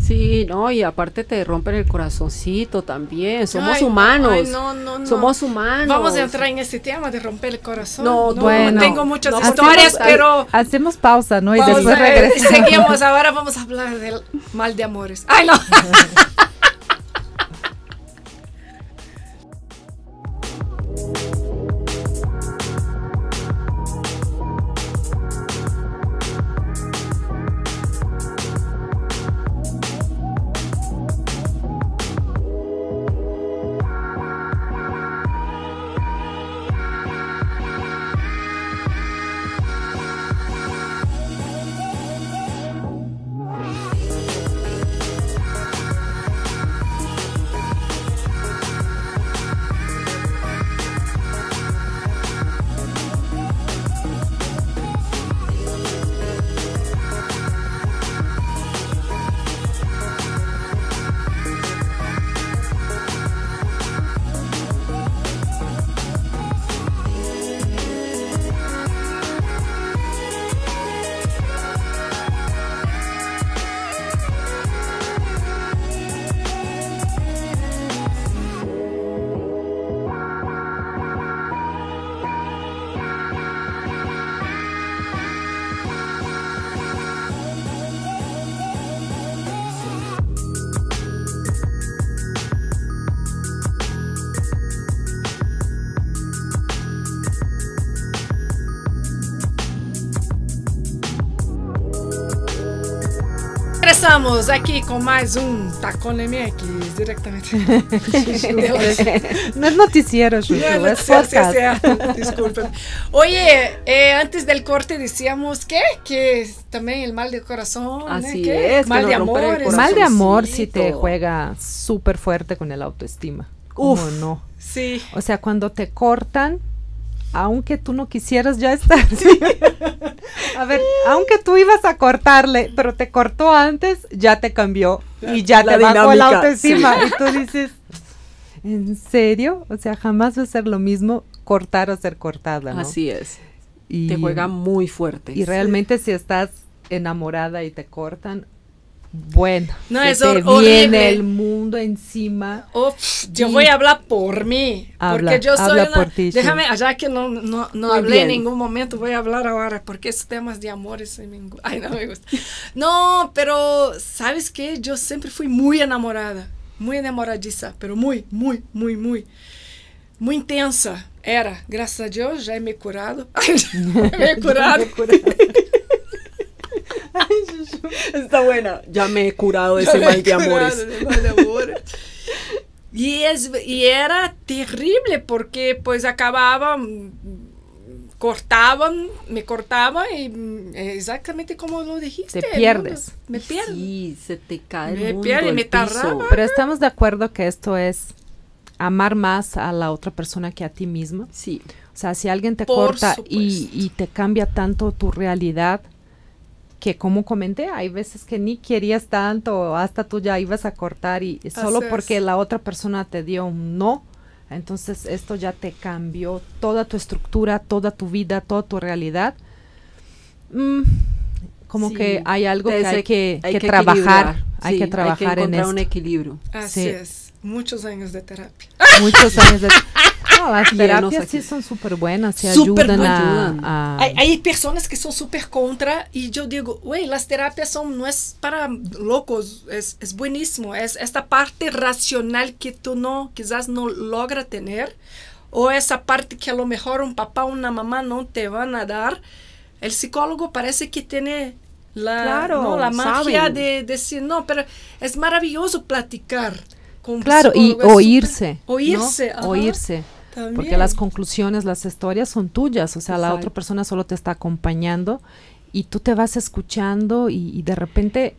Sí, no, y aparte te rompen el corazoncito también. Somos Ay, humanos. ay, no, no, no. Somos humanos. Vamos a entrar en ese tema de romper el corazón. No, bueno. tengo muchas historias, hacemos- pero Hacemos pausa, ¿no? Y después ver, regresamos. seguimos. Ahora vamos a hablar del mal de amores. Ay, no. Regresamos aqui com mais um Tacón MX, diretamente. No es noticiero, Chuchu, No, no, es sí, sí, podcast. sí, disculpen. Oye, eh, antes del corte decíamos que, que también el mal del corazón, ¿eh? Así ¿Qué? es, que mal nos de rompen el corazón. Mal de amor si te juega súper fuerte con el autoestima. ¿Cómo Uf. no? Sí. O sea, cuando te cortan, aunque tú no quisieras ya estar. a ver, aunque tú ibas a cortarle, pero te cortó antes, ya te cambió y ya La te bajó la dinámica, autoestima. Y tú dices, ¿en serio? O sea, jamás va a ser lo mismo cortar o ser cortada, ¿no? Así es. Y, Te juega muy fuerte. Y realmente si estás enamorada y te cortan, bueno, No, es te viene el mundo encima. Oh, yo voy a hablar por mí. Habla, porque yo soy una. por ti, déjame, ya que no, no, no hablé en bien. ningún momento, voy a hablar ahora. Porque esos temas de amores. Ay, no me gusta. No, pero ¿sabes qué? Yo siempre fui muy enamorada. Muy enamoradiza. Pero muy, muy, muy, muy. Muy intensa. Era. Gracias a Dios ya me curado. me curado. Está buena. Ya me he curado de Ya ese me mal de amores. mal de. Y, es, y era terrible porque pues acababa, cortaban, me cortaban y mm, exactamente como lo dijiste. Te ¿no? pierdes. Me pierdo. Sí, se te cae el Me mundo pierde, al me piso. Pero estamos de acuerdo que esto es amar más a la otra persona que a ti misma. Sí. O sea, si alguien te Por corta y, y te cambia tanto tu realidad, que como comenté, hay veces que ni querías tanto, hasta tú ya ibas a cortar y solo Así es. porque la otra persona te dio un no, entonces esto ya te cambió toda tu estructura, toda tu vida, toda tu realidad. Mm, como Sí, que hay algo que hay que, hay que que trabajar, hay Sí, que trabajar en encontrar esto. un equilibrio. Así Sí. es. Muchos años de terapia. Muchos años de... No, las terapias sí son súper buenas, Súper ayudan, a- Hay, hay personas que son súper contra y yo digo, güey, las terapias son, no es para locos, es, es buenísimo, es esta parte racional que tú no, quizás no logra tener, o esa parte que a lo mejor un papá o una mamá no te van a dar. El psicólogo parece que tiene la, Claro, ¿no? la magia de decir, no, pero es maravilloso platicar con Claro, y oírse. Oírse, Oírse. Porque las conclusiones, las historias son tuyas. O sea, la otra persona solo te está acompañando y tú te vas escuchando y, y de repente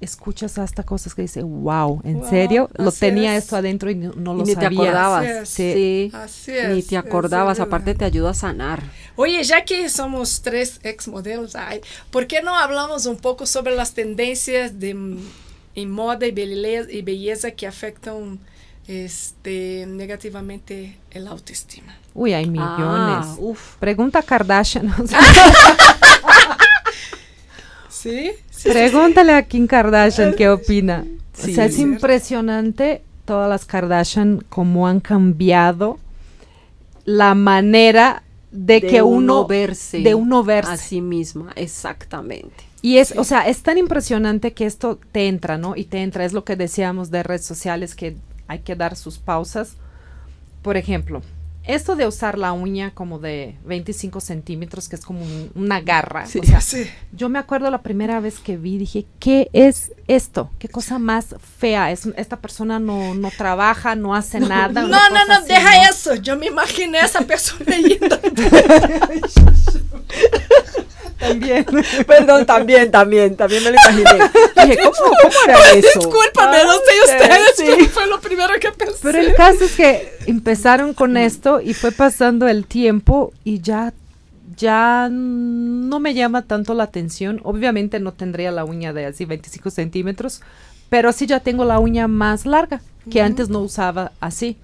escuchas hasta cosas que dice, wow, ¿en Wow, serio? Lo tenía es. esto adentro y no, no Y lo ni te sabía. acordabas. Así es. Sí. Así Ni es, te es acordabas, aparte te ayuda a sanar. Oye, ya que somos tres ex modelos, ay, ¿por qué no hablamos un poco sobre las tendencias de, en moda y belleza, y belleza que afectan este, negativamente el autoestima? Uy, hay millones. Ah, uf. Pregunta a Kardashian. ¿Sí? sí Pregúntale a Kim Kardashian qué opina. Sí. o sea, es impresionante todas las Kardashian cómo han cambiado la manera de, De que uno, verse de uno verse. a sí misma, exactamente. Y es, Sí. o sea, es tan impresionante que esto te entra, ¿no? Y te entra, es lo que decíamos de redes sociales, que hay que dar sus pausas. Por ejemplo, esto de usar la uña como de 25 centímetros, que es como un- una garra. Sí. O sea, Sí. yo me acuerdo la primera vez que vi, dije, ¿qué es esto? ¿Qué cosa más fea? Es, esta persona no, no trabaja, no hace nada. No, una no, cosa no, así, deja ¿no? eso. Yo me imaginé a esa persona yendo. También. Perdón, también, también, también me lo imaginé. Dije, ¿cómo, cómo era eso? Discúlpame, no sé ustedes, sí. pero fue lo primero que pensé. Pero el caso es que empezaron con esto y fue pasando el tiempo y ya, ya no me llama tanto la atención. Obviamente no tendría la uña de así 25 centímetros, pero sí ya tengo la uña más larga, que antes no usaba así.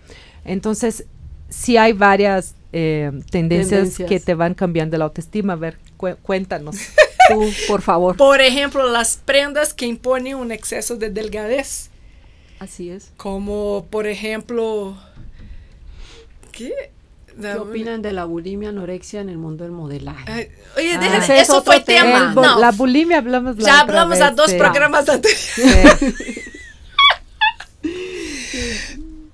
Entonces, sí hay varias eh, tendencias, Tendencias. que te van cambiando la autoestima. A ver, cu- cuéntanos. Tú, por favor. Por ejemplo, las prendas que imponen un exceso de delgadez. Así es. Como, por ejemplo... ¿Qué? ¿Qué opinan de la bulimia, anorexia en el mundo del modelaje? Ay, oye, Ah. es eso fue tema. tema. No, La bulimia hablamos la ya otra hablamos a vez, dos sí. programas anteriores. Sí.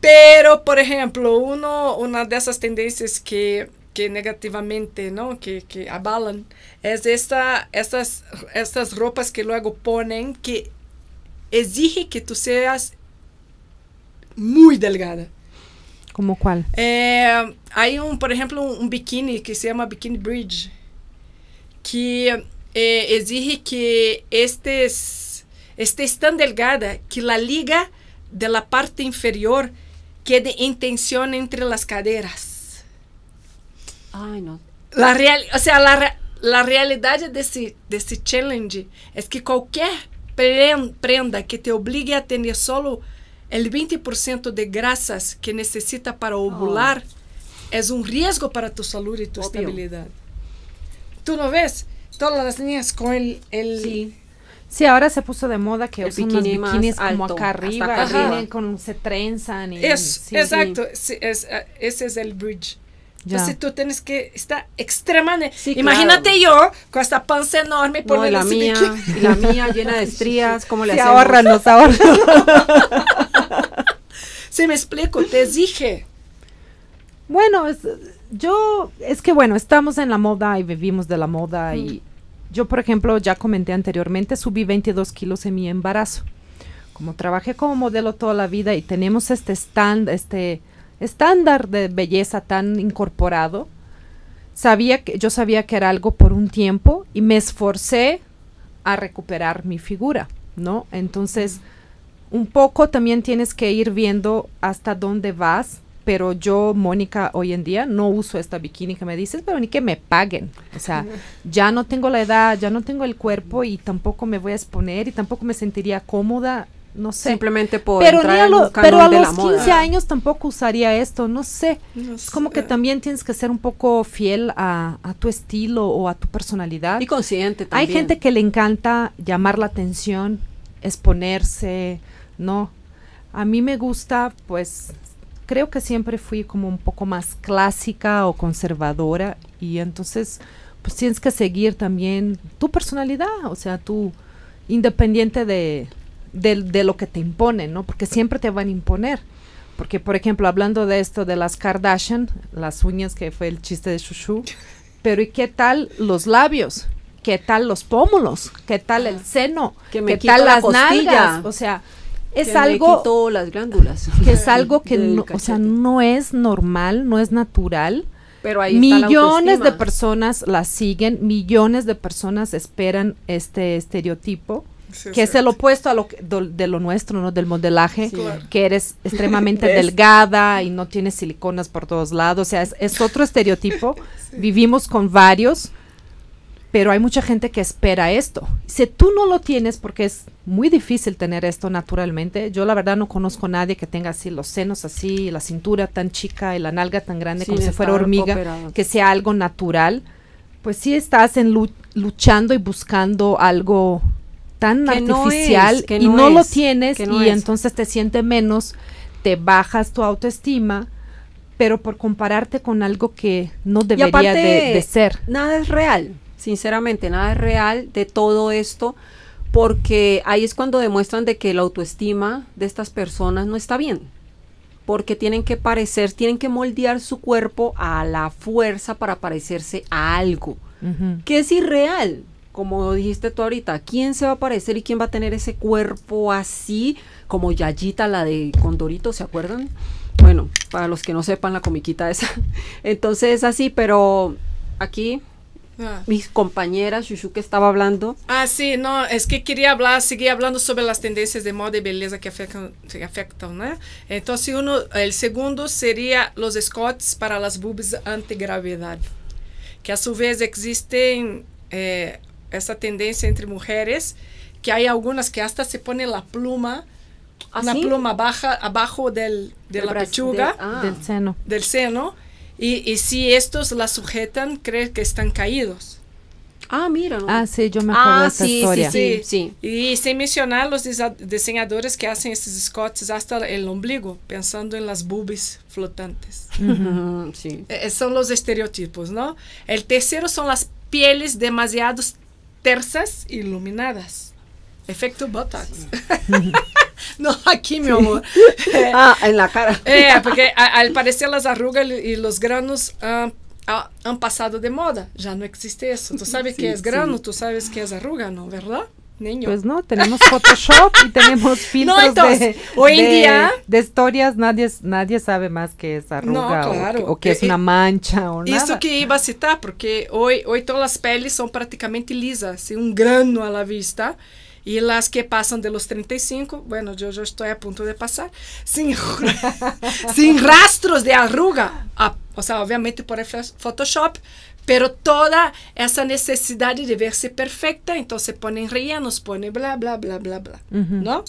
Pero, por ejemplo, uno, una de esas tendencias que, que negativamente, ¿no? Que, que abalan, es esta, estas, estas ropas que luego ponen que exige que tú seas muy delgada. ¿Cómo cuál? Eh, hay un, por ejemplo, un, un bikini que se llama Bikini Bridge, que eh, exige que estés, estés tan delgada que la liga de la parte inferior quede en tensión entre las caderas. Ay, no. La real, o sea, la, la realidad de ese, de ese challenge es que cualquier pren- prenda que te obligue a tener solo el 20% de grasas que necesita para ovular es un riesgo para tu salud y tu Obvio. estabilidad. ¿Tú no ves? Todas las niñas con el... el Sí. Sí, ahora se puso de moda que usan unos bikinis como alto, acá arriba, acá vienen con, se trenzan y... Es, sí, exacto, sí, es, eh, ese es el bridge. ya. Entonces tú tienes que estar extremadamente... Sí, Imagínate yo con esta panza enorme No, poniendo la mía, y la mía llena de estrías, ¿cómo le Sí, hacemos? ahórranos, ahórranos. Si me explico, te exige. Bueno, es- yo, es que bueno, estamos en la moda y vivimos de la moda y yo, por ejemplo, ya comenté anteriormente, subí 22 kilos en mi embarazo. Como trabajé como modelo toda la vida y tenemos este este estándar de belleza tan incorporado, sabía que yo sabía que era algo por un tiempo y me esforcé a recuperar mi figura, ¿no? Entonces, un poco también tienes que ir viendo hasta dónde vas, pero yo, Mónica, hoy en día no uso esta bikini que me dices, pero ni que me paguen. O sea, ya no tengo la edad, ya no tengo el cuerpo y tampoco me voy a exponer y tampoco me sentiría cómoda, no sé. Simplemente por pero, entrar a en lo- un pero a la los moda. 15 años tampoco usaría esto, no sé. No Es como que también tienes que ser un poco fiel a, a tu estilo o a tu personalidad. Y consciente Hay también. gente que le encanta llamar la atención, exponerse, ¿no? A mí me gusta, pues, creo que siempre fui como un poco más clásica o conservadora y entonces, pues tienes que seguir también tu personalidad, o sea, tú, independiente de, de, de lo que te imponen, ¿no? Porque siempre te van a imponer. Porque, por ejemplo, hablando de esto de las Kardashian, las uñas, que fue el chiste de Shushu, pero ¿y qué tal los labios? ¿Qué tal los pómulos? ¿Qué tal el seno? Que me ¿Qué tal la las costilla. nalgas? O sea, es Que me algo quitó las glándulas. que es algo que no, o sea, no es normal, no es natural. Pero ahí está la millones de personas la siguen, millones de personas esperan este estereotipo Sí, que es el opuesto a lo que- do- de lo nuestro, ¿no? Del modelaje, Sí. Claro. que eres extremadamente delgada y no tienes siliconas por todos lados. O sea, es, es otro estereotipo. Vivimos con varios, pero hay mucha gente que espera esto. Si tú no lo tienes, porque es muy difícil tener esto naturalmente, yo la verdad no conozco a nadie que tenga así los senos así, la cintura tan chica y la nalga tan grande como si fuera hormiga, operado. que sea algo natural, pues sí estás en lu- luchando y buscando algo tan Que no artificial es, que y no no lo es, tienes no y es. entonces te sientes menos, te bajas tu autoestima, pero por compararte con algo que no debería aparte, de, de ser. Nada es real, sinceramente, nada es real de todo esto, porque ahí es cuando demuestran de que la autoestima de estas personas no está bien, porque tienen que parecer, tienen que moldear su cuerpo a la fuerza para parecerse a algo, que es irreal. Como dijiste tú ahorita, ¿quién se va a parecer y quién va a tener ese cuerpo así como Yayita, la de Condorito, ¿se acuerdan? Bueno, para los que no sepan la comiquita esa. Entonces es así, pero aquí Ah. mis compañeras, Shushu que estaba hablando, Ah, sí, no, es que quería hablar, seguir hablando sobre las tendencias de moda y belleza que afectan, que afectan ¿no? Entonces, uno, el segundo sería los escotes para las boobs antigravidad, que a su vez existen eh, esa tendencia entre mujeres, que hay algunas que hasta se ponen la pluma, una ¿Así? pluma baja abajo del, de del la bra- pechuga de- ah, Del seno. del seno, y, y si estos la sujetan, creen que están caídos. ah, mira. Ah, sí, yo me acuerdo Ah, de esa sí, sí, historia. sí, sí. Y sin mencionar los diseñadores que hacen estos escotes hasta el ombligo, pensando en las boobies flotantes. Sí. Eh, son los estereotipos, ¿no? El tercero son las pieles demasiado tersas e iluminadas. Efecto Botox. no, aquí, mi amor. Eh, Ah, en la cara. é, porque a- al parecer las arrugas y los granos han, ha- han pasado de moda. Ya no existe eso. Tú sabes Sí, qué es grano, sí. tú sabes qué es arruga, ¿no? ¿Verdad? Niño. Pues no, tenemos Photoshop y tenemos filtros entonces, de, hoy en de- día- de historias, nadie, nadie sabe más que es arruga o claro. que- o, que es Eh, una mancha o nada. Isso que iba a citar, porque hoy, hoy todas las peles son prácticamente lisas, sin un grano a la vista. Y las que pasan de los 35, bueno, yo, yo estoy a punto de pasar, sin, sin rastros de arruga. Ah, o sea, obviamente por el Photoshop, pero toda esa necesidad de verse perfecta, entonces ponen rellenos, ponen bla, bla, bla, bla, bla. Ujú. ¿No?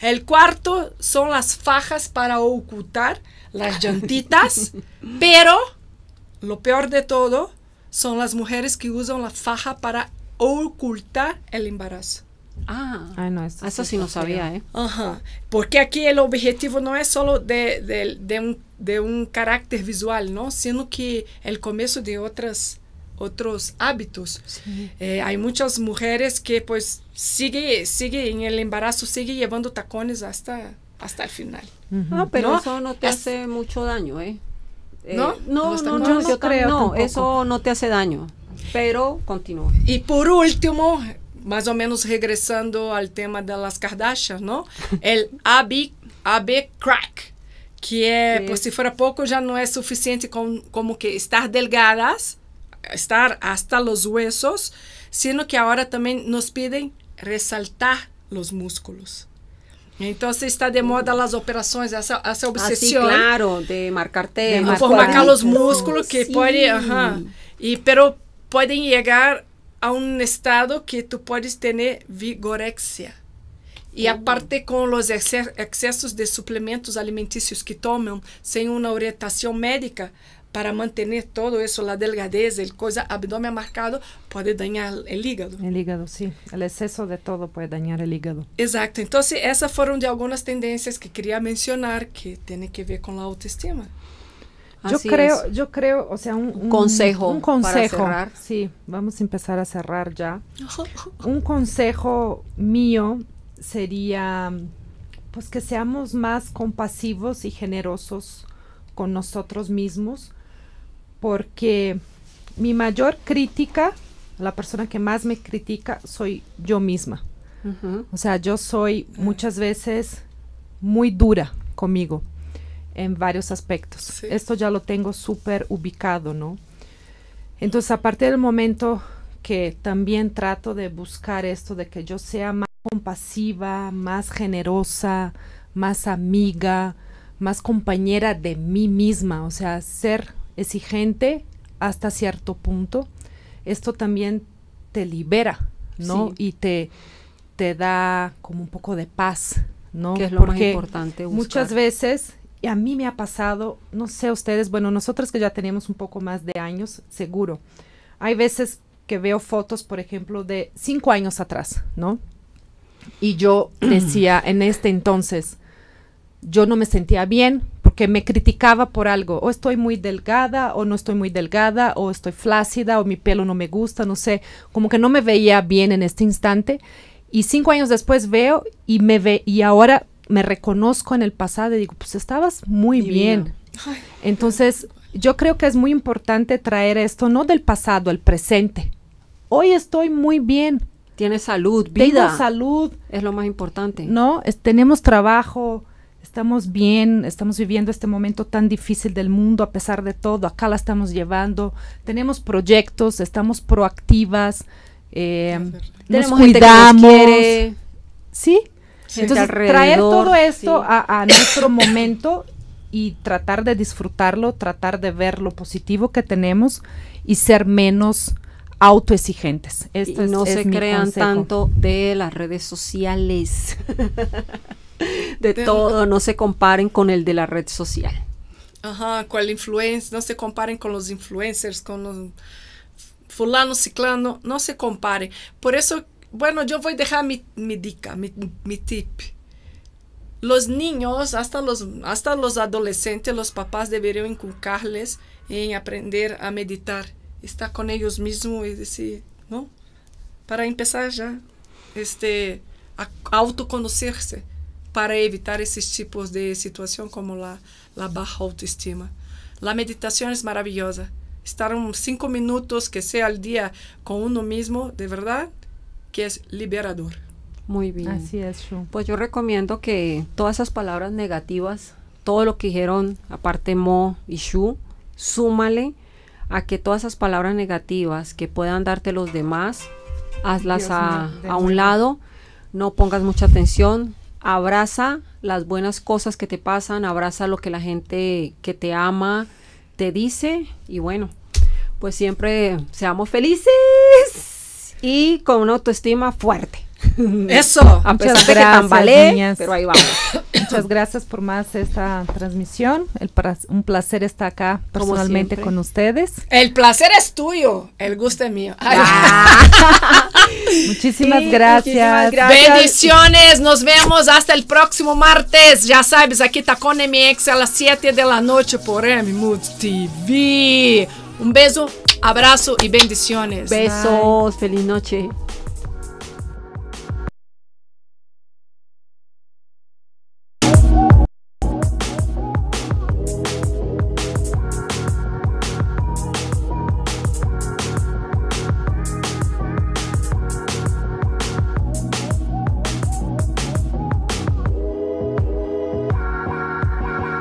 El cuarto son las fajas para ocultar las llantitas, pero lo peor de todo son las mujeres que usan la faja para ocultar el embarazo. Ah, Ay, no, eso, eso sí no sabía, ¿eh? Ajá. Porque aquí el objetivo no es solo de, de- de un, de un carácter visual, ¿no? Sino que el comienzo de otras, otros hábitos. Eh, hay muchas mujeres que pues sigue, sigue en el embarazo, sigue llevando tacones hasta, hasta el final. Ujú. Ah, pero ¿No? eso no te Es- hace mucho daño, ¿eh? Eh, ¿No? No, ¿Los no, no, yo No creo no, tampoco. eso no te hace daño. Pero continúa. Y por último, más o menos regresando al tema de las Kardashian, ¿no? El AB, AB crack, que é, Que por es- si fuera poco, ya no es suficiente con- como que estar delgadas, estar hasta los huesos, sino que ahora también nos piden resaltar los músculos. Entonces está de moda las operaciones, esa, esa Así, obsesión. claro, de marcarte. De más por marcar los cuadritos. músculos que Sí. puede, ajá, y pero pueden llegar a un estado que tú puedes tener vigorexia. Y aparte con los exce- excesos de suplementos alimenticios que toman sin una orientación médica para mantener todo eso, la delgadez, el cosa, abdomen marcado, puede dañar el hígado. El hígado, sí. El exceso de todo puede dañar el hígado. Exacto. Entonces, esas fueron de algunas tendencias que quería mencionar que tienen que ver con la autoestima. Yo creo, es. yo creo, o sea, un, un- Consejo Un para consejo. cerrar. Sí, vamos a empezar a cerrar ya. Un consejo mío sería pues que seamos más compasivos y generosos con nosotros mismos porque mi mayor crítica, la persona que más me critica soy yo misma. O sea, yo soy muchas veces muy dura conmigo en varios aspectos. Sí. Esto ya lo tengo súper ubicado, ¿no? Entonces, a partir del momento que también trato de buscar esto de que yo sea más compasiva, más generosa, más amiga, más compañera de mí misma, o sea, ser exigente hasta cierto punto. Esto también te libera, ¿no? Y te, te da como un poco de paz, ¿no? Que es lo más importante. Muchas veces, y a mí me ha pasado, no sé ustedes, bueno, nosotros que ya tenemos un poco más de años, seguro, hay veces que veo fotos, por ejemplo, de cinco años atrás, ¿no? Y yo decía en este entonces, yo no me sentía bien porque me criticaba por algo, o estoy muy delgada, o no estoy muy delgada, o estoy flácida, o mi pelo no me gusta, no sé, como que no me veía bien en este instante. Y cinco años después veo y me ve, y ahora me reconozco en el pasado y digo, pues estabas muy bien. Entonces, yo creo que es muy importante traer esto no del pasado, al presente. Hoy estoy muy bien. Tienes salud, vida. Tengo salud. Es lo más importante. No, tenemos trabajo, estamos bien, estamos viviendo este momento tan difícil del mundo a pesar de todo, acá la estamos llevando, tenemos proyectos, estamos proactivas, eh, nos cuidamos. Sí, entonces traer todo esto a, nuestro momento y tratar de disfrutarlo, tratar de ver lo positivo que tenemos y ser menos autoexigentes. Esto y no se crean tanto de las redes sociales. de todo, no se comparen con el de la red social. Ajá, con el influencer, no se comparen con los influencers, con los fulano, ciclano, no se comparen. Por eso, bueno, yo voy a dejar mi, mi dica, mi, mi tip. Los niños, hasta los, hasta los adolescentes, los papás deberían inculcarles en aprender a meditar, estar con ellos mismos y decir, ¿no? Para empezar ya, este, a autoconocerse para evitar esses tipos de situação como la, la baja autoestima. La meditação é maravilhosa. Estar uns cinco minutos que seja al dia com uno mesmo, de verdade, que é liberador. Muy bien. Así es, Shu. Pues yo recomiendo que todas esas palabras negativas, todo lo que dijeron, aparte Mo y Shu, súmale a que todas esas palabras negativas que puedan darte los demás, hazlas a, a un lado, no pongas mucha atención, abraza las buenas cosas que te pasan, abraza lo que la gente que te ama te dice y bueno, pues siempre seamos felices y con una autoestima fuerte. Eso. A pesar de que tambalee, pero ahí vamos. Muchas gracias por más esta transmisión. El un placer estar acá personalmente con ustedes. El placer es tuyo, el gusto es mío. muchísimas, gracias. Bendiciones, nos vemos hasta el próximo martes. Ya sabes, aquí está con MX a las 7 de la noche por M TV. Un beso, abrazo y bendiciones. Besos, feliz noche.